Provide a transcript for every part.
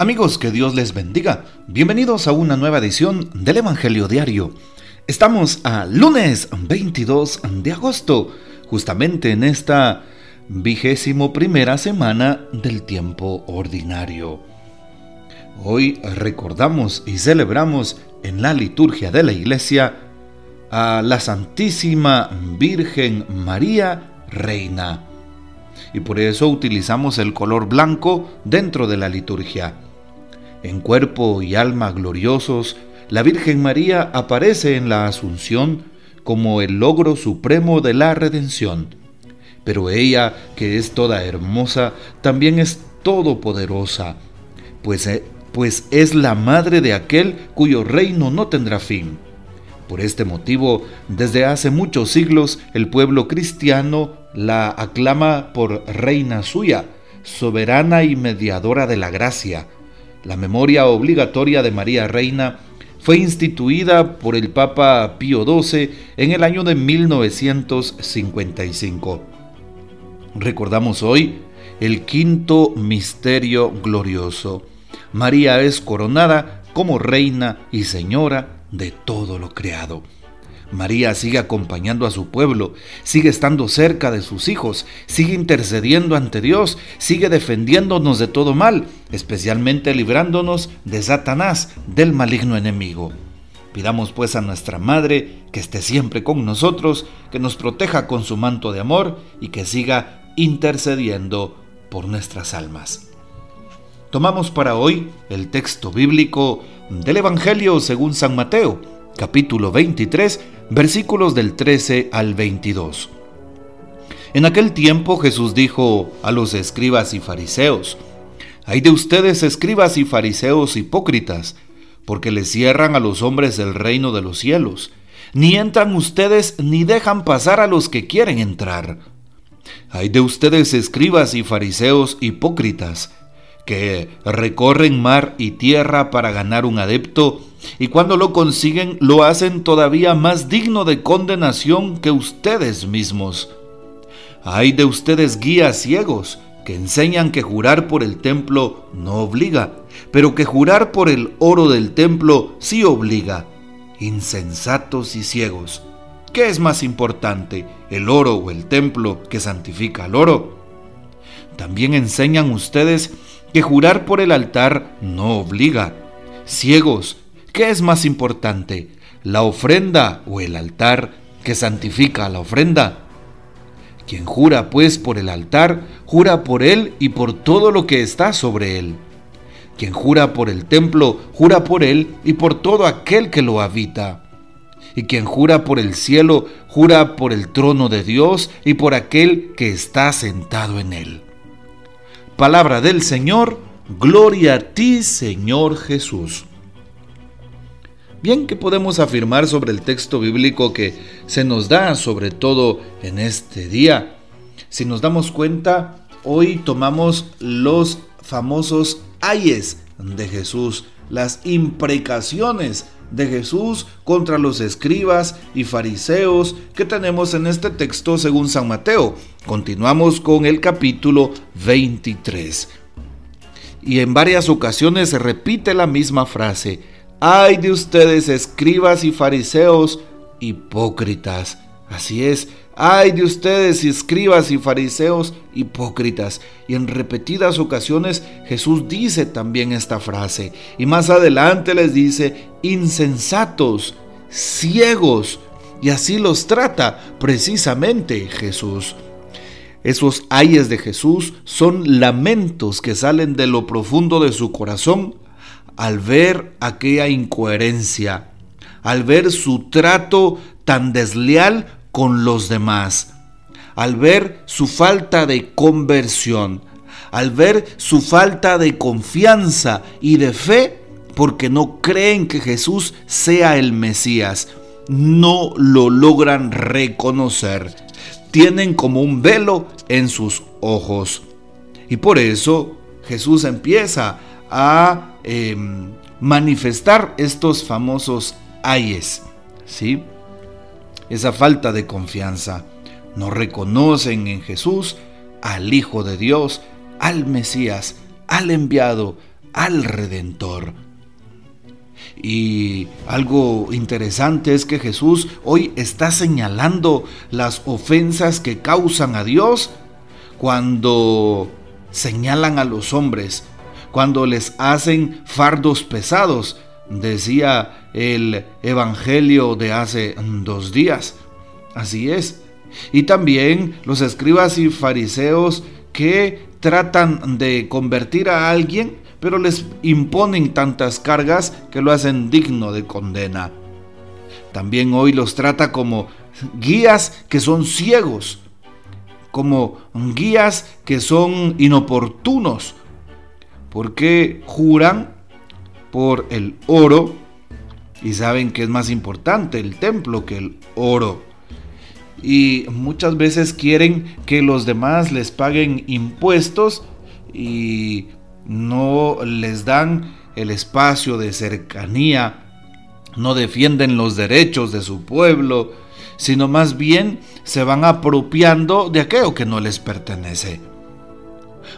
Amigos, que Dios les bendiga. Bienvenidos a una nueva edición del Evangelio Diario. Estamos a lunes 22 de agosto, justamente en esta vigésimo primera semana del tiempo ordinario. Hoy recordamos y celebramos en la liturgia de la iglesia a la Santísima Virgen María Reina. Y por eso utilizamos el color blanco dentro de la liturgia. En cuerpo y alma gloriosos, la Virgen María aparece en la Asunción como el logro supremo de la redención. Pero ella, que es toda hermosa, también es todopoderosa, pues, eh, pues es la madre de aquel cuyo reino no tendrá fin. Por este motivo, desde hace muchos siglos, el pueblo cristiano la aclama por reina suya, soberana y mediadora de la gracia, la memoria obligatoria de María Reina fue instituida por el Papa Pío XII en el año de 1955. Recordamos hoy el quinto misterio glorioso. María es coronada como reina y señora de todo lo creado. María sigue acompañando a su pueblo, sigue estando cerca de sus hijos, sigue intercediendo ante Dios, sigue defendiéndonos de todo mal, especialmente librándonos de Satanás, del maligno enemigo. Pidamos pues a nuestra Madre que esté siempre con nosotros, que nos proteja con su manto de amor y que siga intercediendo por nuestras almas. Tomamos para hoy el texto bíblico del Evangelio según San Mateo, capítulo 23, versículos del 13 al 22. En aquel tiempo Jesús dijo a los escribas y fariseos, Hay de ustedes escribas y fariseos hipócritas, porque les cierran a los hombres el reino de los cielos. Ni entran ustedes ni dejan pasar a los que quieren entrar. Hay de ustedes escribas y fariseos hipócritas, que recorren mar y tierra para ganar un adepto, y cuando lo consiguen lo hacen todavía más digno de condenación que ustedes mismos. Hay de ustedes guías ciegos que enseñan que jurar por el templo no obliga, pero que jurar por el oro del templo sí obliga. Insensatos y ciegos. ¿Qué es más importante, el oro o el templo que santifica al oro? También enseñan ustedes que jurar por el altar no obliga. Ciegos, ¿qué es más importante, la ofrenda o el altar que santifica la ofrenda? Quien jura pues por el altar, jura por él y por todo lo que está sobre él. Quien jura por el templo, jura por él y por todo aquel que lo habita. Y quien jura por el cielo, jura por el trono de Dios y por aquel que está sentado en él. Palabra del Señor, gloria a ti Señor Jesús. Bien que podemos afirmar sobre el texto bíblico que se nos da sobre todo en este día. Si nos damos cuenta, hoy tomamos los famosos ayes de Jesús, las imprecaciones de Jesús contra los escribas y fariseos que tenemos en este texto según San Mateo. Continuamos con el capítulo 23. Y en varias ocasiones se repite la misma frase. Ay de ustedes escribas y fariseos hipócritas. Así es, Ay de ustedes, escribas y fariseos hipócritas. Y en repetidas ocasiones Jesús dice también esta frase. Y más adelante les dice, insensatos, ciegos. Y así los trata precisamente Jesús. Esos ayes de Jesús son lamentos que salen de lo profundo de su corazón al ver aquella incoherencia, al ver su trato tan desleal con los demás, al ver su falta de conversión, al ver su falta de confianza y de fe, porque no creen que Jesús sea el Mesías, no lo logran reconocer. Tienen como un velo en sus ojos. Y por eso Jesús empieza a em, manifestar estos famosos ayes. ¿Sí? Esa falta de confianza. No reconocen en Jesús al Hijo de Dios, al Mesías, al enviado, al Redentor. Y algo interesante es que Jesús hoy está señalando las ofensas que causan a Dios cuando señalan a los hombres, cuando les hacen fardos pesados, decía el Evangelio de hace dos días. Así es. Y también los escribas y fariseos que tratan de convertir a alguien, pero les imponen tantas cargas que lo hacen digno de condena. También hoy los trata como guías que son ciegos, como guías que son inoportunos, porque juran por el oro y saben que es más importante el templo que el oro. Y muchas veces quieren que los demás les paguen impuestos y no les dan el espacio de cercanía, no defienden los derechos de su pueblo, sino más bien se van apropiando de aquello que no les pertenece.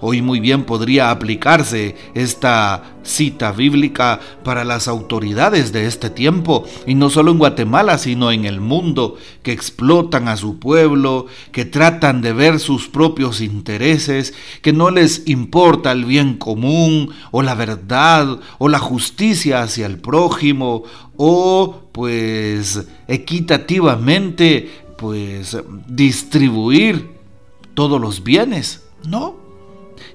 Hoy muy bien podría aplicarse esta cita bíblica para las autoridades de este tiempo, y no solo en Guatemala, sino en el mundo, que explotan a su pueblo, que tratan de ver sus propios intereses, que no les importa el bien común, o la verdad, o la justicia hacia el prójimo, o pues equitativamente pues distribuir todos los bienes. No,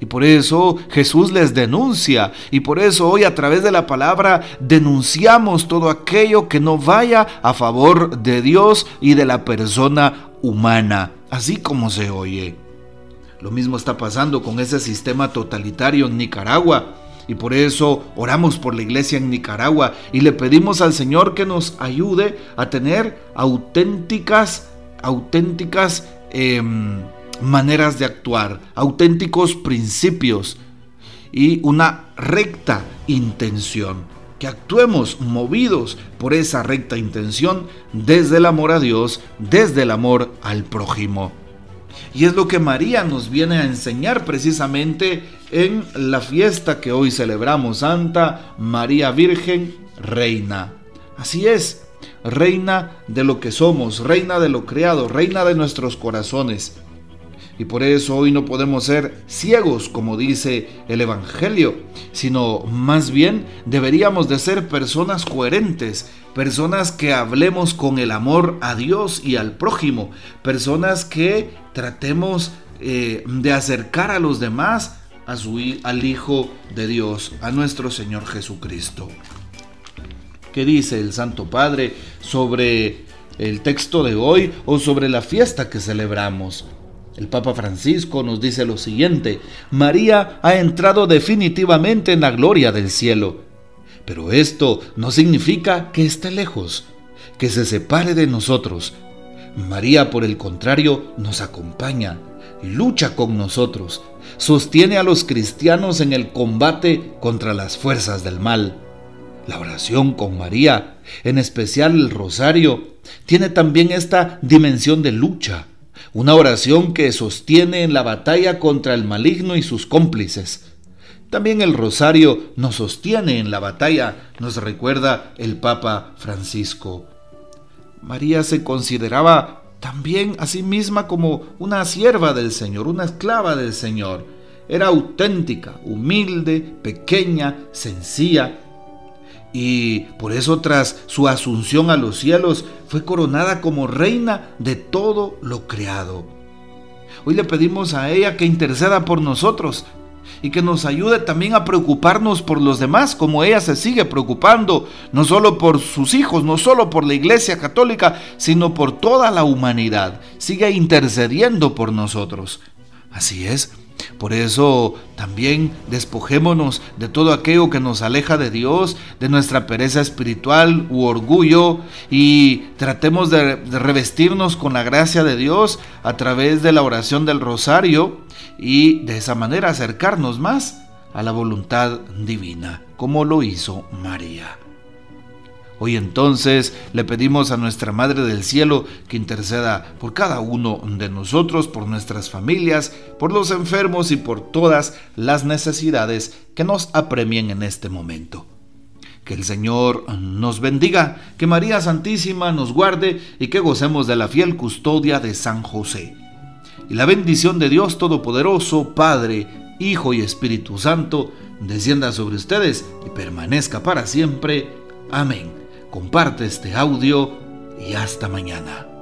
y por eso Jesús les denuncia. Y por eso hoy a través de la palabra denunciamos todo aquello que no vaya a favor de Dios y de la persona humana. Así como se oye. Lo mismo está pasando con ese sistema totalitario en Nicaragua. Y por eso oramos por la iglesia en Nicaragua y le pedimos al Señor que nos ayude a tener auténticas, auténticas em, maneras de actuar, auténticos principios y una recta intención. Que actuemos movidos por esa recta intención desde el amor a Dios, desde el amor al prójimo. Y es lo que María nos viene a enseñar precisamente en la fiesta que hoy celebramos, Santa María Virgen, Reina. Así es, reina de lo que somos, reina de lo creado, reina de nuestros corazones. Y por eso hoy no podemos ser ciegos, como dice el Evangelio, sino más bien deberíamos de ser personas coherentes, personas que hablemos con el amor a Dios y al prójimo, personas que tratemos eh, de acercar a los demás a su, al Hijo de Dios, a nuestro Señor Jesucristo. ¿Qué dice el Santo Padre sobre el texto de hoy o sobre la fiesta que celebramos? El Papa Francisco nos dice lo siguiente, María ha entrado definitivamente en la gloria del cielo, pero esto no significa que esté lejos, que se separe de nosotros. María, por el contrario, nos acompaña, lucha con nosotros, sostiene a los cristianos en el combate contra las fuerzas del mal. La oración con María, en especial el rosario, tiene también esta dimensión de lucha una oración que sostiene en la batalla contra el maligno y sus cómplices. También el rosario nos sostiene en la batalla, nos recuerda el Papa Francisco. María se consideraba también a sí misma como una sierva del Señor, una esclava del Señor. Era auténtica, humilde, pequeña, sencilla, y por eso tras su asunción a los cielos fue coronada como reina de todo lo creado. Hoy le pedimos a ella que interceda por nosotros y que nos ayude también a preocuparnos por los demás, como ella se sigue preocupando, no solo por sus hijos, no solo por la Iglesia Católica, sino por toda la humanidad. Sigue intercediendo por nosotros. Así es, por eso también despojémonos de todo aquello que nos aleja de Dios, de nuestra pereza espiritual u orgullo y tratemos de, revestirnos con la gracia de Dios a través de la oración del rosario y de esa manera acercarnos más a la voluntad divina, como lo hizo María. Hoy entonces le pedimos a nuestra Madre del Cielo que interceda por cada uno de nosotros, por nuestras familias, por los enfermos y por todas las necesidades que nos apremien en este momento. Que el Señor nos bendiga, que María Santísima nos guarde y que gocemos de la fiel custodia de San José. Y la bendición de Dios Todopoderoso, Padre, Hijo y Espíritu Santo, descienda sobre ustedes y permanezca para siempre. Amén comparte este audio y hasta mañana.